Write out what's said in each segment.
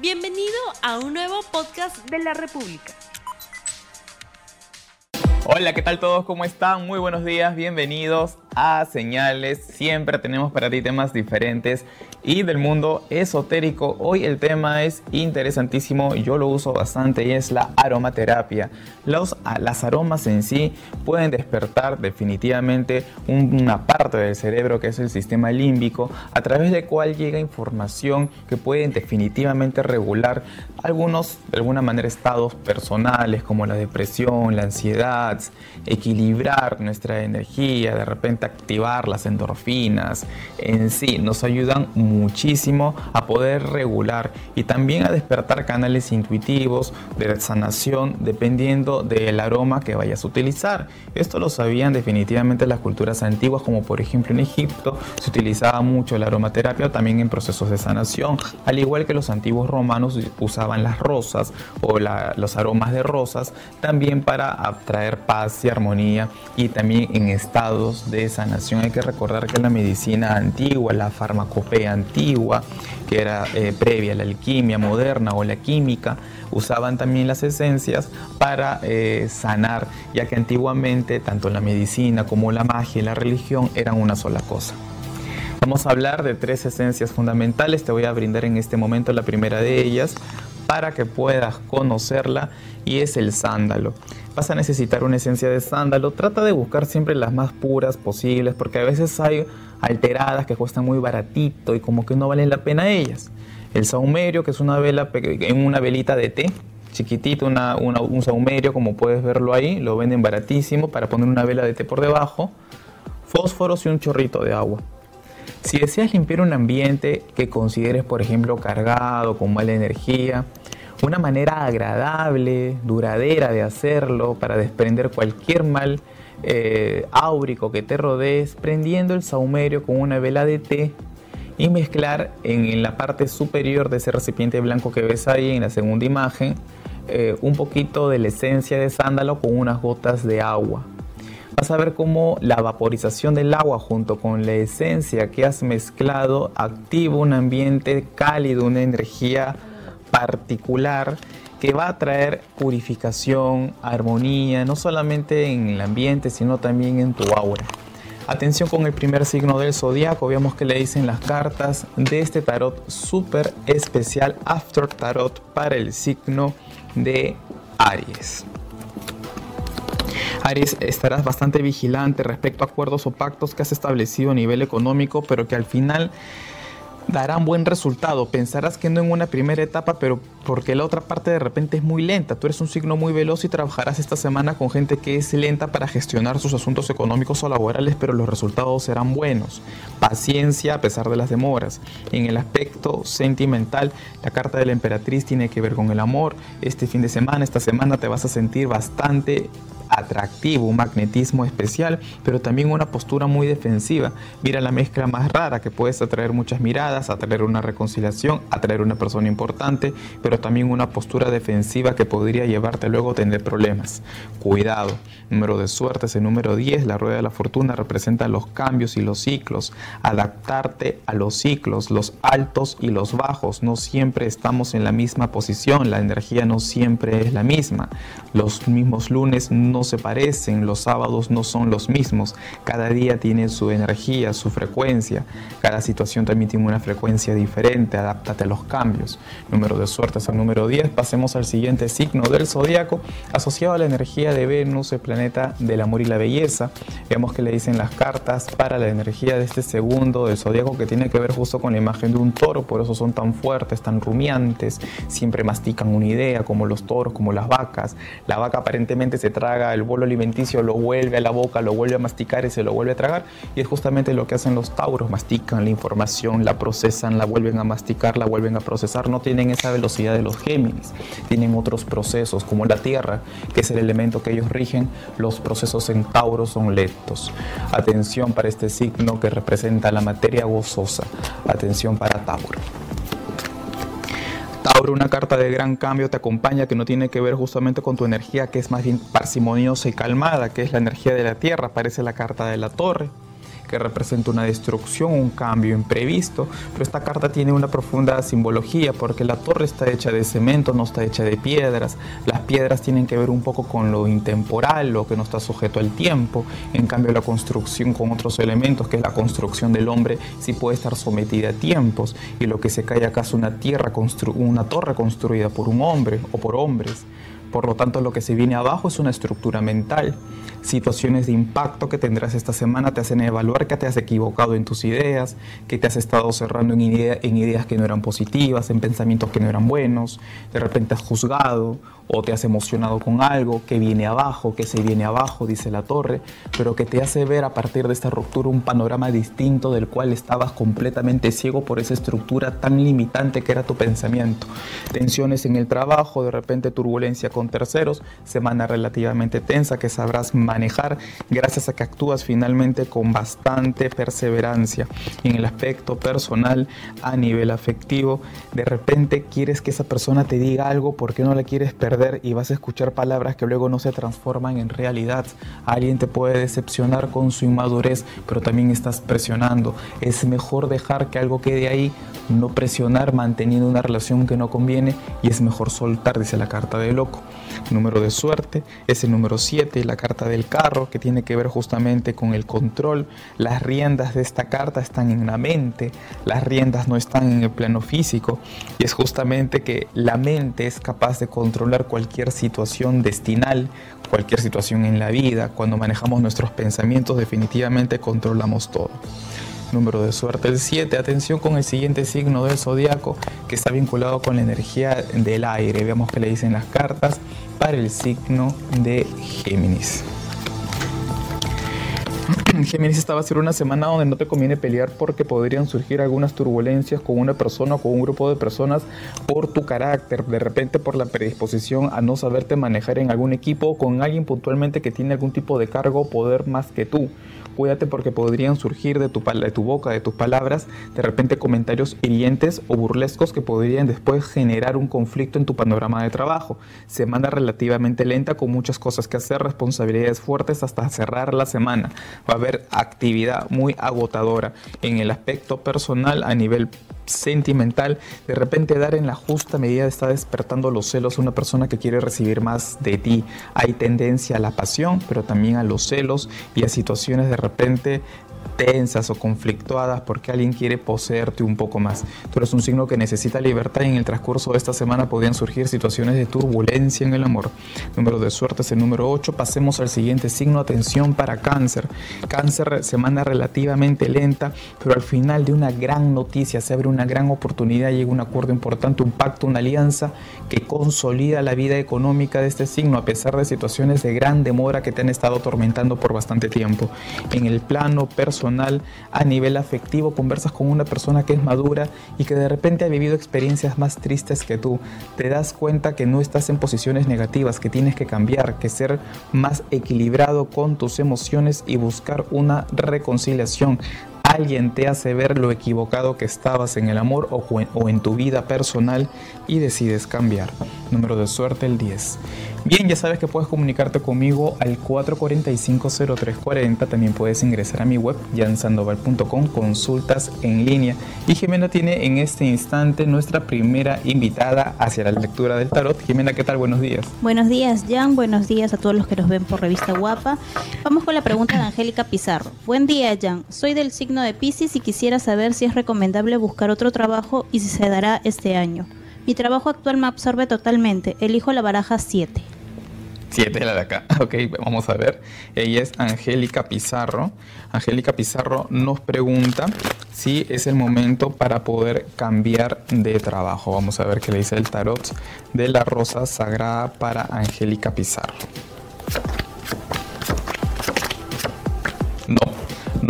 Bienvenido a un nuevo podcast de la República. Hola, ¿qué tal todos? ¿Cómo están? Muy buenos días, bienvenidos a Señales. Siempre tenemos para ti temas diferentes y del mundo esotérico. Hoy el tema es interesantísimo, yo lo uso bastante y es la aromaterapia. Los, las aromas en sí pueden despertar definitivamente una parte del cerebro que es el sistema límbico, a través del cual llega información que pueden definitivamente regular algunos, de alguna manera, estados personales como la depresión, la ansiedad equilibrar nuestra energía, de repente activar las endorfinas, en sí nos ayudan muchísimo a poder regular y también a despertar canales intuitivos de sanación dependiendo del aroma que vayas a utilizar. Esto lo sabían definitivamente las culturas antiguas, como por ejemplo en Egipto se utilizaba mucho la aromaterapia también en procesos de sanación, al igual que los antiguos romanos usaban las rosas o los aromas de rosas también para atraer paz y armonía y también en estados de sanación. Hay que recordar que la medicina antigua, la farmacopea antigua, que era eh, previa a la alquimia moderna o la química, usaban también las esencias para eh, sanar, ya que antiguamente tanto la medicina como la magia y la religión eran una sola cosa. Vamos a hablar de tres esencias fundamentales, te voy a brindar en este momento la primera de ellas para que puedas conocerla y es el sándalo vas a necesitar una esencia de sándalo. Trata de buscar siempre las más puras posibles porque a veces hay alteradas que cuestan muy baratito y como que no valen la pena ellas. El saumerio, que es una vela en una velita de té, chiquitito, un saumerio como puedes verlo ahí, lo venden baratísimo para poner una vela de té por debajo, fósforos y un chorrito de agua. Si deseas limpiar un ambiente que consideres, por ejemplo, cargado, con mala energía, una manera agradable, duradera de hacerlo para desprender cualquier mal eh, áurico que te rodees, prendiendo el saumerio con una vela de té y mezclar en, la parte superior de ese recipiente blanco que ves ahí en la segunda imagen eh, un poquito de la esencia de sándalo con unas gotas de agua. Vas a ver cómo la vaporización del agua junto con la esencia que has mezclado activa un ambiente cálido, una energía particular que va a traer purificación, armonía, no solamente en el ambiente, sino también en tu aura. Atención con el primer signo del zodiaco, veamos que le dicen las cartas de este tarot súper especial, After Tarot, para el signo de Aries. Aries, estarás bastante vigilante respecto a acuerdos o pactos que has establecido a nivel económico, pero que al final darán buen resultado. Pensarás que no en una primera etapa, pero porque la otra parte de repente es muy lenta. Tú eres un signo muy veloz y trabajarás esta semana con gente que es lenta para gestionar sus asuntos económicos o laborales, pero los resultados serán buenos. Paciencia a pesar de las demoras. En el aspecto sentimental, la carta de la emperatriz tiene que ver con el amor. Este fin de semana, esta semana te vas a sentir bastante atractivo, un magnetismo especial, pero también una postura muy defensiva. Mira la mezcla más rara que puedes atraer muchas miradas, atraer una reconciliación, atraer una persona importante, pero también una postura defensiva que podría llevarte luego a tener problemas. Cuidado. Número de suerte es el número 10, la rueda de la fortuna representa los cambios y los ciclos. Adaptarte a los ciclos, los altos y los bajos. No siempre estamos en la misma posición, la energía no siempre es la misma. Los mismos lunes no se parecen, los sábados no son los mismos, cada día tiene su energía, su frecuencia, cada situación también tiene una frecuencia diferente, adáptate a los cambios. Número de suerte es el número 10, pasemos al siguiente signo del zodiaco, asociado a la energía de Venus, el planeta del amor y la belleza. Vemos que le dicen las cartas para la energía de este segundo del zodiaco que tiene que ver justo con la imagen de un toro, por eso son tan fuertes, tan rumiantes, siempre mastican una idea, como los toros, como las vacas. La vaca aparentemente se traga el bolo alimenticio, lo vuelve a la boca, lo vuelve a masticar y se lo vuelve a tragar. Y es justamente lo que hacen los tauros, mastican la información, la procesan, la vuelven a masticar, la vuelven a procesar. No tienen esa velocidad de los Géminis, tienen otros procesos como la Tierra, que es el elemento que ellos rigen. Los procesos en Tauro son lentos. Atención para este signo que representa la materia gozosa. Atención para Tauro. Tauro, una carta de gran cambio te acompaña que no tiene que ver justamente con tu energía que es más bien parsimoniosa y calmada, que es la energía de la tierra, aparece la carta de la torre representa una destrucción, un cambio imprevisto, pero esta carta tiene una profunda simbología porque la torre está hecha de cemento, no está hecha de piedras, las piedras tienen que ver un poco con lo intemporal, lo que no está sujeto al tiempo, en cambio la construcción con otros elementos, que es la construcción del hombre, sí puede estar sometida a tiempos, y lo que se cae acá es una, tierra una torre construida por un hombre o por hombres. Por lo tanto, lo que se viene abajo es una estructura mental. Situaciones de impacto que tendrás esta semana te hacen evaluar que te has equivocado en tus ideas, que te has estado cerrando en, ideas que no eran positivas, en pensamientos que no eran buenos, de repente has juzgado o te has emocionado con algo que viene abajo, que se viene abajo, dice la torre, pero que te hace ver a partir de esta ruptura un panorama distinto del cual estabas completamente ciego por esa estructura tan limitante que era tu pensamiento. Tensiones en el trabajo, de repente turbulencia con terceros, semana relativamente tensa que sabrás manejar gracias a que actúas finalmente con bastante perseverancia. En el aspecto personal, a nivel afectivo, de repente quieres que esa persona te diga algo porque no la quieres perder y vas a escuchar palabras que luego no se transforman en realidad. Alguien te puede decepcionar con su inmadurez, pero también estás presionando. Es mejor dejar que algo quede ahí, no presionar manteniendo una relación que no conviene y es mejor soltar, dice la carta de loco. Número de suerte es el número 7 la carta del carro que tiene que ver justamente con el control. Las riendas de esta carta están en la mente, las riendas no están en el plano físico y es justamente que la mente es capaz de controlar cualquier situación destinal, cualquier situación en la vida. Cuando manejamos nuestros pensamientos definitivamente controlamos todo. Número de suerte el 7. Atención con el siguiente signo del zodiaco que está vinculado con la energía del aire. Veamos qué le dicen las cartas para el signo de Géminis. Géminis, esta va a ser una semana donde no te conviene pelear porque podrían surgir algunas turbulencias con una persona o con un grupo de personas por tu carácter, de repente por la predisposición a no saberte manejar en algún equipo con alguien puntualmente que tiene algún tipo de cargo o poder más que tú. Cuídate porque podrían surgir de tu, de tu boca, de tus palabras, de repente comentarios hirientes o burlescos que podrían después generar un conflicto en tu panorama de trabajo. Semana relativamente lenta con muchas cosas que hacer, responsabilidades fuertes hasta cerrar la semana. Va a haber actividad muy agotadora en el aspecto personal a nivel sentimental, de repente dar en la justa medida está despertando los celos a una persona que quiere recibir más de ti. Hay tendencia a la pasión, pero también a los celos y a situaciones de repente tensas o conflictuadas porque alguien quiere poseerte un poco más. Tú eres un signo que necesita libertad y en el transcurso de esta semana podrían surgir situaciones de turbulencia en el amor. Número de suerte es el número 8. Pasemos al siguiente signo. Atención para cáncer. Cáncer, semana relativamente lenta, pero al final de una gran noticia se abre una gran oportunidad, llega un acuerdo importante, un pacto, una alianza que consolida la vida económica de este signo a pesar de situaciones de gran demora que te han estado atormentando por bastante tiempo. En el plano personal, a nivel afectivo, conversas con una persona que es madura y que de repente ha vivido experiencias más tristes que tú, te das cuenta que no estás en posiciones negativas, que tienes que cambiar, que ser más equilibrado con tus emociones y buscar una reconciliación alguien te hace ver lo equivocado que estabas en el amor o, en tu vida personal y decides cambiar. Número de suerte el 10. Bien, ya sabes que puedes comunicarte conmigo al 445-0340. También puedes ingresar a mi web, jansandoval.com, consultas en línea. Y Jimena tiene en este instante nuestra primera invitada hacia la lectura del tarot. Jimena, ¿qué tal? Buenos días. Buenos días, Jan. Buenos días a todos los que nos ven por Revista Guapa. Vamos con la pregunta de Angélica Pizarro. Buen día, Jan. Soy del signo de Pisces y quisiera saber si es recomendable buscar otro trabajo y si se dará este año. Mi trabajo actual me absorbe totalmente. Elijo la baraja 7. 7 es la de acá. Ok, vamos a ver. Ella es Angélica Pizarro. Angélica Pizarro nos pregunta si es el momento para poder cambiar de trabajo. Vamos a ver qué le dice el tarot de la rosa sagrada para Angélica Pizarro. No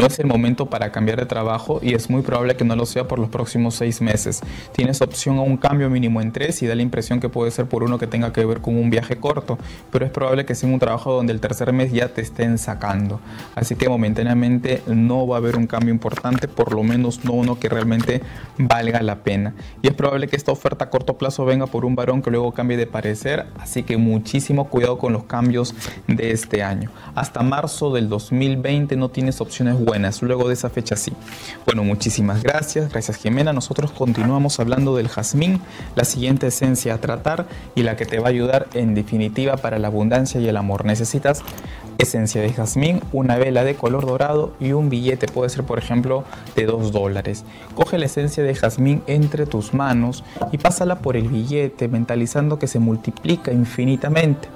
es el momento para cambiar de trabajo y es muy probable que no lo sea por los próximos seis meses. Tienes opción a un cambio mínimo en tres y da la impresión que puede ser por uno que tenga que ver con un viaje corto, pero es probable que sea un trabajo donde el tercer mes ya te estén sacando. Así que momentáneamente no va a haber un cambio importante, por lo menos no uno que realmente valga la pena. Y es probable que esta oferta a corto plazo venga por un varón que luego cambie de parecer, así que muchísimo cuidado con los cambios de este año. Hasta marzo del 2020 no tienes opciones buenas buenas, luego de esa fecha sí. Bueno, muchísimas gracias, gracias Jimena. Nosotros continuamos hablando del jazmín, la siguiente esencia a tratar y la que te va a ayudar en definitiva para la abundancia y el amor. Necesitas esencia de jazmín, una vela de color dorado y un billete, puede ser por ejemplo de 2 dólares. Coge la esencia de jazmín entre tus manos y pásala por el billete, mentalizando que se multiplica infinitamente.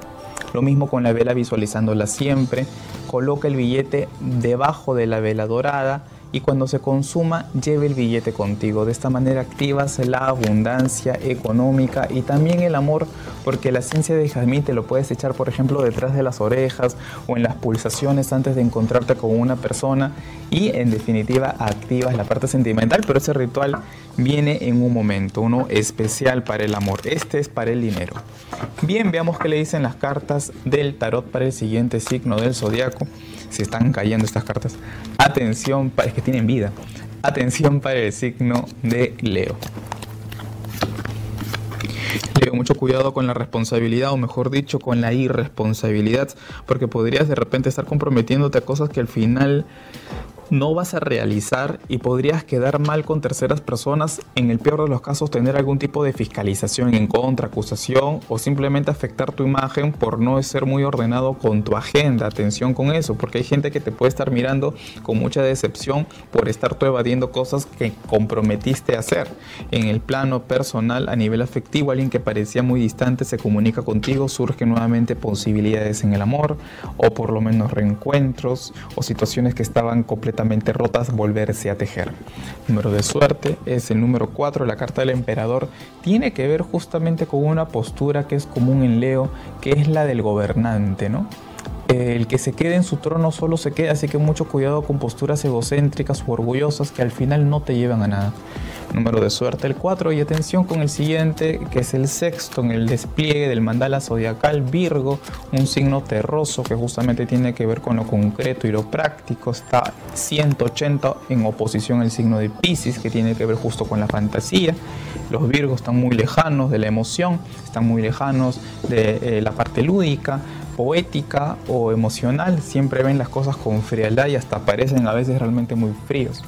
Lo mismo con la vela visualizándola siempre. Coloca el billete debajo de la vela dorada y cuando se consuma lleve el billete contigo. De esta manera activas la abundancia económica y también el amor, porque la esencia de jazmín te lo puedes echar, por ejemplo, detrás de las orejas o en las pulsaciones antes de encontrarte con una persona y en definitiva activas la parte sentimental, pero ese ritual viene en un momento, uno especial para el amor. Este es para el dinero. Bien, veamos qué le dicen las cartas del tarot para el siguiente signo del zodiaco. Si están cayendo estas cartas. Atención, es que tienen vida. Atención para el signo de Leo. Leo, mucho cuidado con la responsabilidad, o mejor dicho, con la irresponsabilidad, porque podrías de repente estar comprometiéndote a cosas que al final no vas a realizar y podrías quedar mal con terceras personas, en el peor de los casos tener algún tipo de fiscalización en contra, acusación o simplemente afectar tu imagen por no ser muy ordenado con tu agenda. Atención con eso, porque hay gente que te puede estar mirando con mucha decepción por estar tú evadiendo cosas que comprometiste a hacer. En el plano personal, a nivel afectivo, alguien que parecía muy distante se comunica contigo, surgen nuevamente posibilidades en el amor o por lo menos reencuentros o situaciones que estaban completamente rotas volverse a tejer. Número de suerte es el número 4, la carta del emperador. Tiene que ver justamente con una postura que es común en Leo, que es la del gobernante, ¿no? el que se quede en su trono solo se queda, así que mucho cuidado con posturas egocéntricas o orgullosas que al final no te llevan a nada. Número de suerte el 4 y atención con el siguiente que es el sexto en el despliegue del mandala zodiacal Virgo, un signo terroso que justamente tiene que ver con lo concreto y lo práctico. Está 180 en oposición al signo de Pisces que tiene que ver justo con la fantasía. Los Virgos están muy lejanos de la emoción, están muy lejanos de eh, la parte lúdica poética o emocional, siempre ven las cosas con frialdad y hasta parecen a veces realmente muy fríos.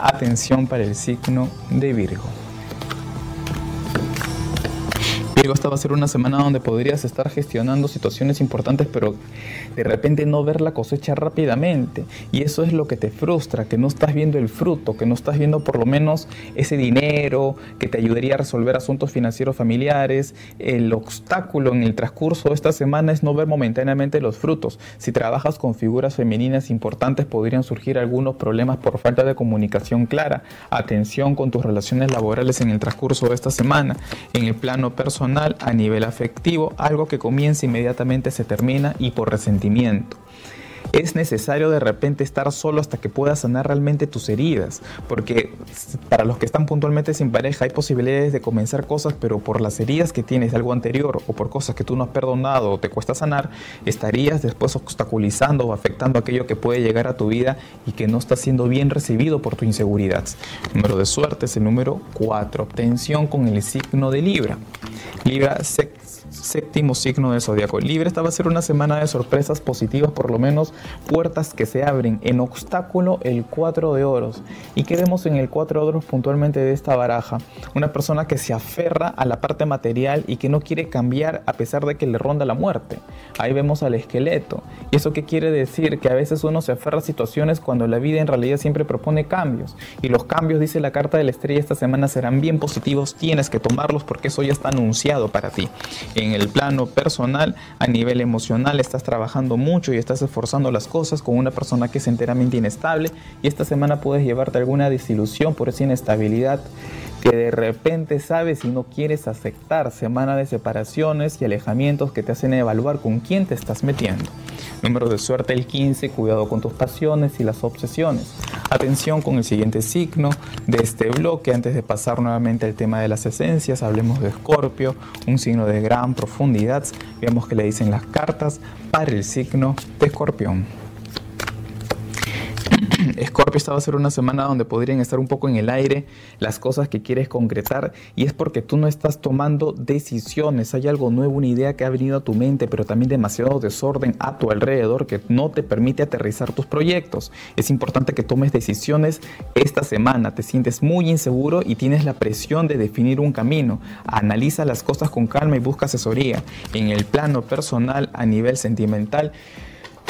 Atención para el signo de Virgo. Esta va a ser una semana donde podrías estar gestionando situaciones importantes, pero de repente no ver la cosecha rápidamente. Y eso es lo que te frustra, que no estás viendo el fruto, que no estás viendo por lo menos ese dinero que te ayudaría a resolver asuntos financieros familiares. El obstáculo en el transcurso de esta semana es no ver momentáneamente los frutos. Si trabajas con figuras femeninas importantes, podrían surgir algunos problemas por falta de comunicación clara. Atención con tus relaciones laborales en el transcurso de esta semana. En el plano personal, a nivel afectivo, algo que comienza inmediatamente se termina y por resentimiento es necesario de repente estar solo hasta que puedas sanar realmente tus heridas, porque para los que están puntualmente sin pareja hay posibilidades de comenzar cosas, pero por las heridas que tienes de algo anterior o por cosas que tú no has perdonado o te cuesta sanar, estarías después obstaculizando o afectando aquello que puede llegar a tu vida y que no está siendo bien recibido por tu inseguridad. número de suerte es el número 4, obtención con el signo de Libra. Libra séptimo signo del zodiaco. Libre, esta va a ser una semana de sorpresas positivas, por lo menos puertas que se abren. En obstáculo, el 4 de oros. ¿Y qué vemos en el 4 de oros puntualmente de esta baraja? Una persona que se aferra a la parte material y que no quiere cambiar a pesar de que le ronda la muerte. Ahí vemos al esqueleto. ¿Y eso qué quiere decir? Que a veces uno se aferra a situaciones cuando la vida en realidad siempre propone cambios. Y los cambios, dice la carta de la estrella, esta semana serán bien positivos. Tienes que tomarlos porque eso ya está anunciado para ti el plano personal, a nivel emocional, estás trabajando mucho y estás esforzando las cosas con una persona que es enteramente inestable y esta semana puedes llevarte alguna desilusión por esa inestabilidad que de repente sabes y no quieres aceptar, semana de separaciones y alejamientos que te hacen evaluar con quién te estás metiendo. Número de suerte el 15, cuidado con tus pasiones y las obsesiones. Atención con el siguiente signo de este bloque. Antes de pasar nuevamente al tema de las esencias, hablemos de Escorpio, un signo de gran profundidad. Veamos que le dicen las cartas para el signo de Escorpión. Scorpio, esta va a ser una semana donde podrían estar un poco en el aire las cosas que quieres concretar y es porque tú no estás tomando decisiones. Hay algo nuevo, una idea que ha venido a tu mente, pero también demasiado desorden a tu alrededor que no te permite aterrizar tus proyectos. Es importante que tomes decisiones esta semana. Te sientes muy inseguro y tienes la presión de definir un camino. Analiza las cosas con calma y busca asesoría. En el plano personal, a nivel sentimental,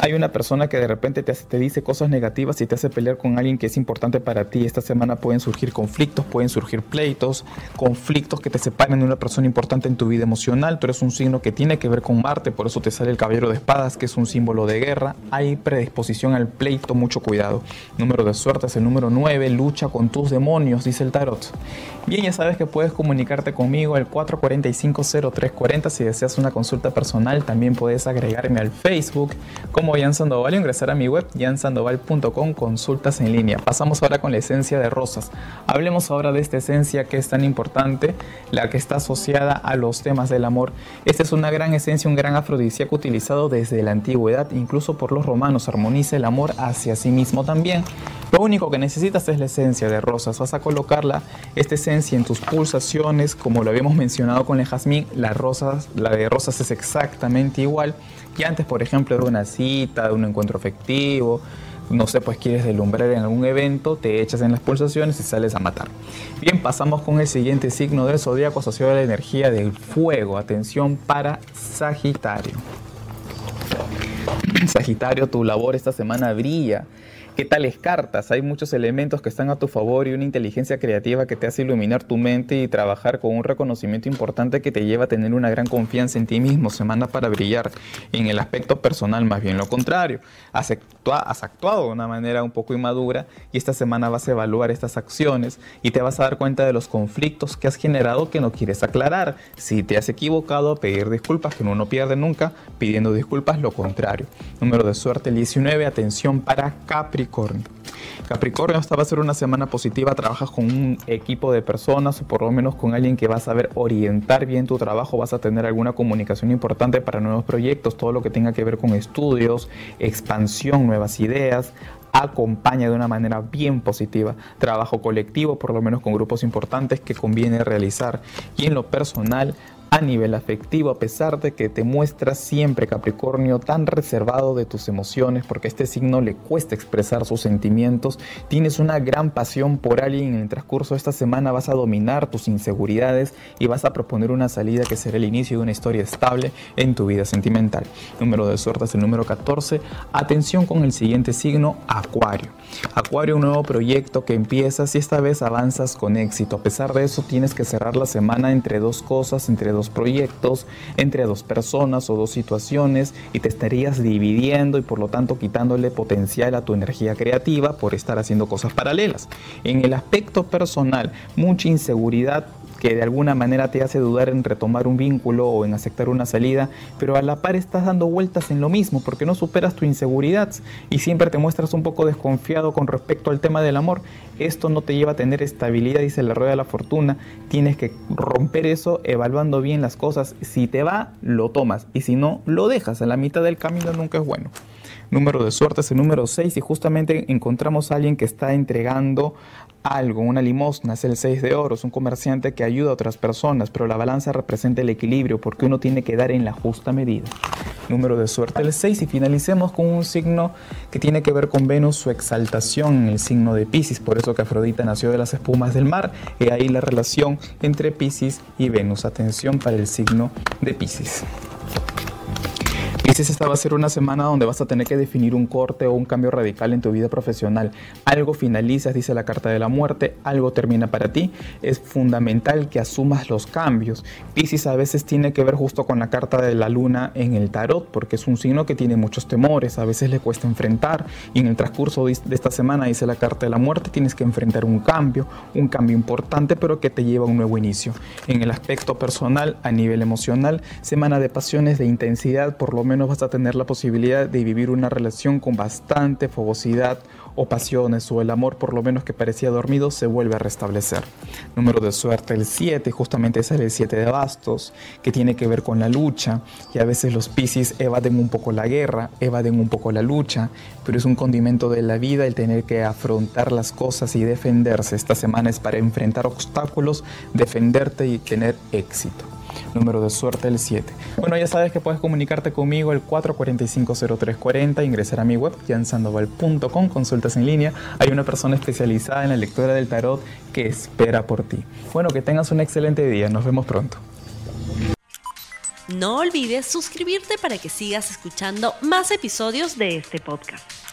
hay una persona que de repente te, te, dice cosas negativas y te hace pelear con alguien que es importante para ti. Esta semana pueden surgir conflictos, pueden surgir pleitos, conflictos que te separan de una persona importante en tu vida emocional. Tú eres un signo que tiene que ver con Marte, por eso te sale el caballero de espadas, que es un símbolo de guerra. Hay predisposición al pleito, mucho cuidado. Número de suerte es el número 9, lucha con tus demonios, dice el tarot. Bien, ya sabes que puedes comunicarte conmigo al 445-0340 si deseas una consulta personal. También puedes agregarme al Facebook Jan Sandoval y ingresar a mi web jansandoval.com consultas en línea. Pasamos ahora con la esencia de rosas. Hablemos ahora de esta esencia que es tan importante, la que está asociada a los temas del amor. Esta es una gran esencia, un gran afrodisíaco utilizado desde la antigüedad, incluso por los romanos. Armoniza el amor hacia sí mismo también. Lo único que necesitas es la esencia de rosas. Vas a colocarla, esta esencia, en tus pulsaciones, como lo habíamos mencionado con el jazmín. La, rosas, la de rosas es exactamente igual. Y antes, por ejemplo, de una cita, de un encuentro afectivo, no sé, pues quieres deslumbrar en algún evento, te echas en las pulsaciones y sales a matar. Bien, pasamos con el siguiente signo del zodíaco asociado a la energía del fuego. Atención para Sagitario. Sagitario, tu labor esta semana brilla ¿Qué tales cartas? Hay muchos elementos que están a tu favor y una inteligencia creativa que te hace iluminar tu mente y trabajar con un reconocimiento importante que te lleva a tener una gran confianza en ti mismo, semana para brillar. En el aspecto personal, más bien lo contrario. Has, has actuado de una manera un poco inmadura y esta semana vas a evaluar estas acciones y te vas a dar cuenta de los conflictos que has generado que no quieres aclarar. Si te has equivocado, pedir disculpas, que uno no pierde nunca, pidiendo disculpas, lo contrario. Número de suerte 19, atención para Capricornio. Capricornio. Capricornio, esta va a ser una semana positiva, trabajas con un equipo de personas o por lo menos con alguien que va a saber orientar bien tu trabajo, vas a tener alguna comunicación importante para nuevos proyectos, todo lo que tenga que ver con estudios, expansión, nuevas ideas, acompaña de una manera bien positiva. Trabajo colectivo, por lo menos con grupos importantes que conviene realizar. Y en lo personal, a nivel afectivo, a pesar de que te muestras siempre Capricornio tan reservado de tus emociones, porque a este signo le cuesta expresar sus sentimientos, tienes una gran pasión por alguien en el transcurso de esta semana vas a dominar tus inseguridades y vas a proponer una salida que será el inicio de una historia estable en tu vida sentimental. Número de suerte es el número 14. Atención con el siguiente signo, Acuario. Acuario, un nuevo proyecto que empiezas y esta vez avanzas con éxito. A pesar de eso, tienes que cerrar la semana entre dos cosas, entre dos proyectos, entre dos personas o dos situaciones y te estarías dividiendo y por lo tanto quitándole potencial a tu energía creativa por estar haciendo cosas paralelas. En el aspecto personal, mucha inseguridad que de alguna manera te hace dudar en retomar un vínculo o en aceptar una salida, pero a la par estás dando vueltas en lo mismo porque no superas tu inseguridad y siempre te muestras un poco desconfiado con respecto al tema del amor. Esto no te lleva a tener estabilidad, dice la rueda de la fortuna. Tienes que romper eso evaluando bien las cosas. Si te va, lo tomas y si no, lo dejas. A la mitad del camino nunca es bueno número de suerte es el número 6 y justamente encontramos a alguien que está entregando algo, una limosna, es el 6 de oro, es un comerciante que ayuda a otras personas, pero la balanza representa el equilibrio porque uno tiene que dar en la justa medida. Número de suerte el 6 y finalicemos con un signo que tiene que ver con Venus, su exaltación en el signo de Pisces, por eso que Afrodita nació de las espumas del mar, y ahí la relación entre Pisces y Venus. Atención para el signo de Pisces. Pisces, esta va a ser una semana donde vas a tener que definir un corte o un cambio radical en tu vida profesional. Algo finalizas, dice la carta de la muerte, algo termina para ti. Es fundamental que asumas los cambios. Pisces a veces tiene que ver justo con la carta de la luna en el tarot, porque es un signo que tiene muchos temores, a veces le cuesta enfrentar. Y en el transcurso de esta semana, dice la carta de la muerte, tienes que enfrentar un cambio, un cambio importante, pero que te lleva a un nuevo inicio. En el aspecto personal, a nivel emocional, semana de pasiones, de intensidad, por lo menos vas a tener la posibilidad de vivir una relación con bastante fogosidad o pasiones o el amor por lo menos que parecía dormido se vuelve a restablecer. Número de suerte el 7, justamente es el 7 de bastos, que tiene que ver con la lucha y a veces los Piscis evaden un poco la guerra, evaden un poco la lucha, pero es un condimento de la vida el tener que afrontar las cosas y defenderse. Esta semana es para enfrentar obstáculos, defenderte y tener éxito número de suerte el 7. Bueno, ya sabes que puedes comunicarte conmigo el 445-0340, ingresar a mi web jansandoval.com, consultas en línea. Hay una persona especializada en la lectura del tarot que espera por ti. Bueno, que tengas un excelente día, nos vemos pronto. No olvides suscribirte para que sigas escuchando más episodios de este podcast.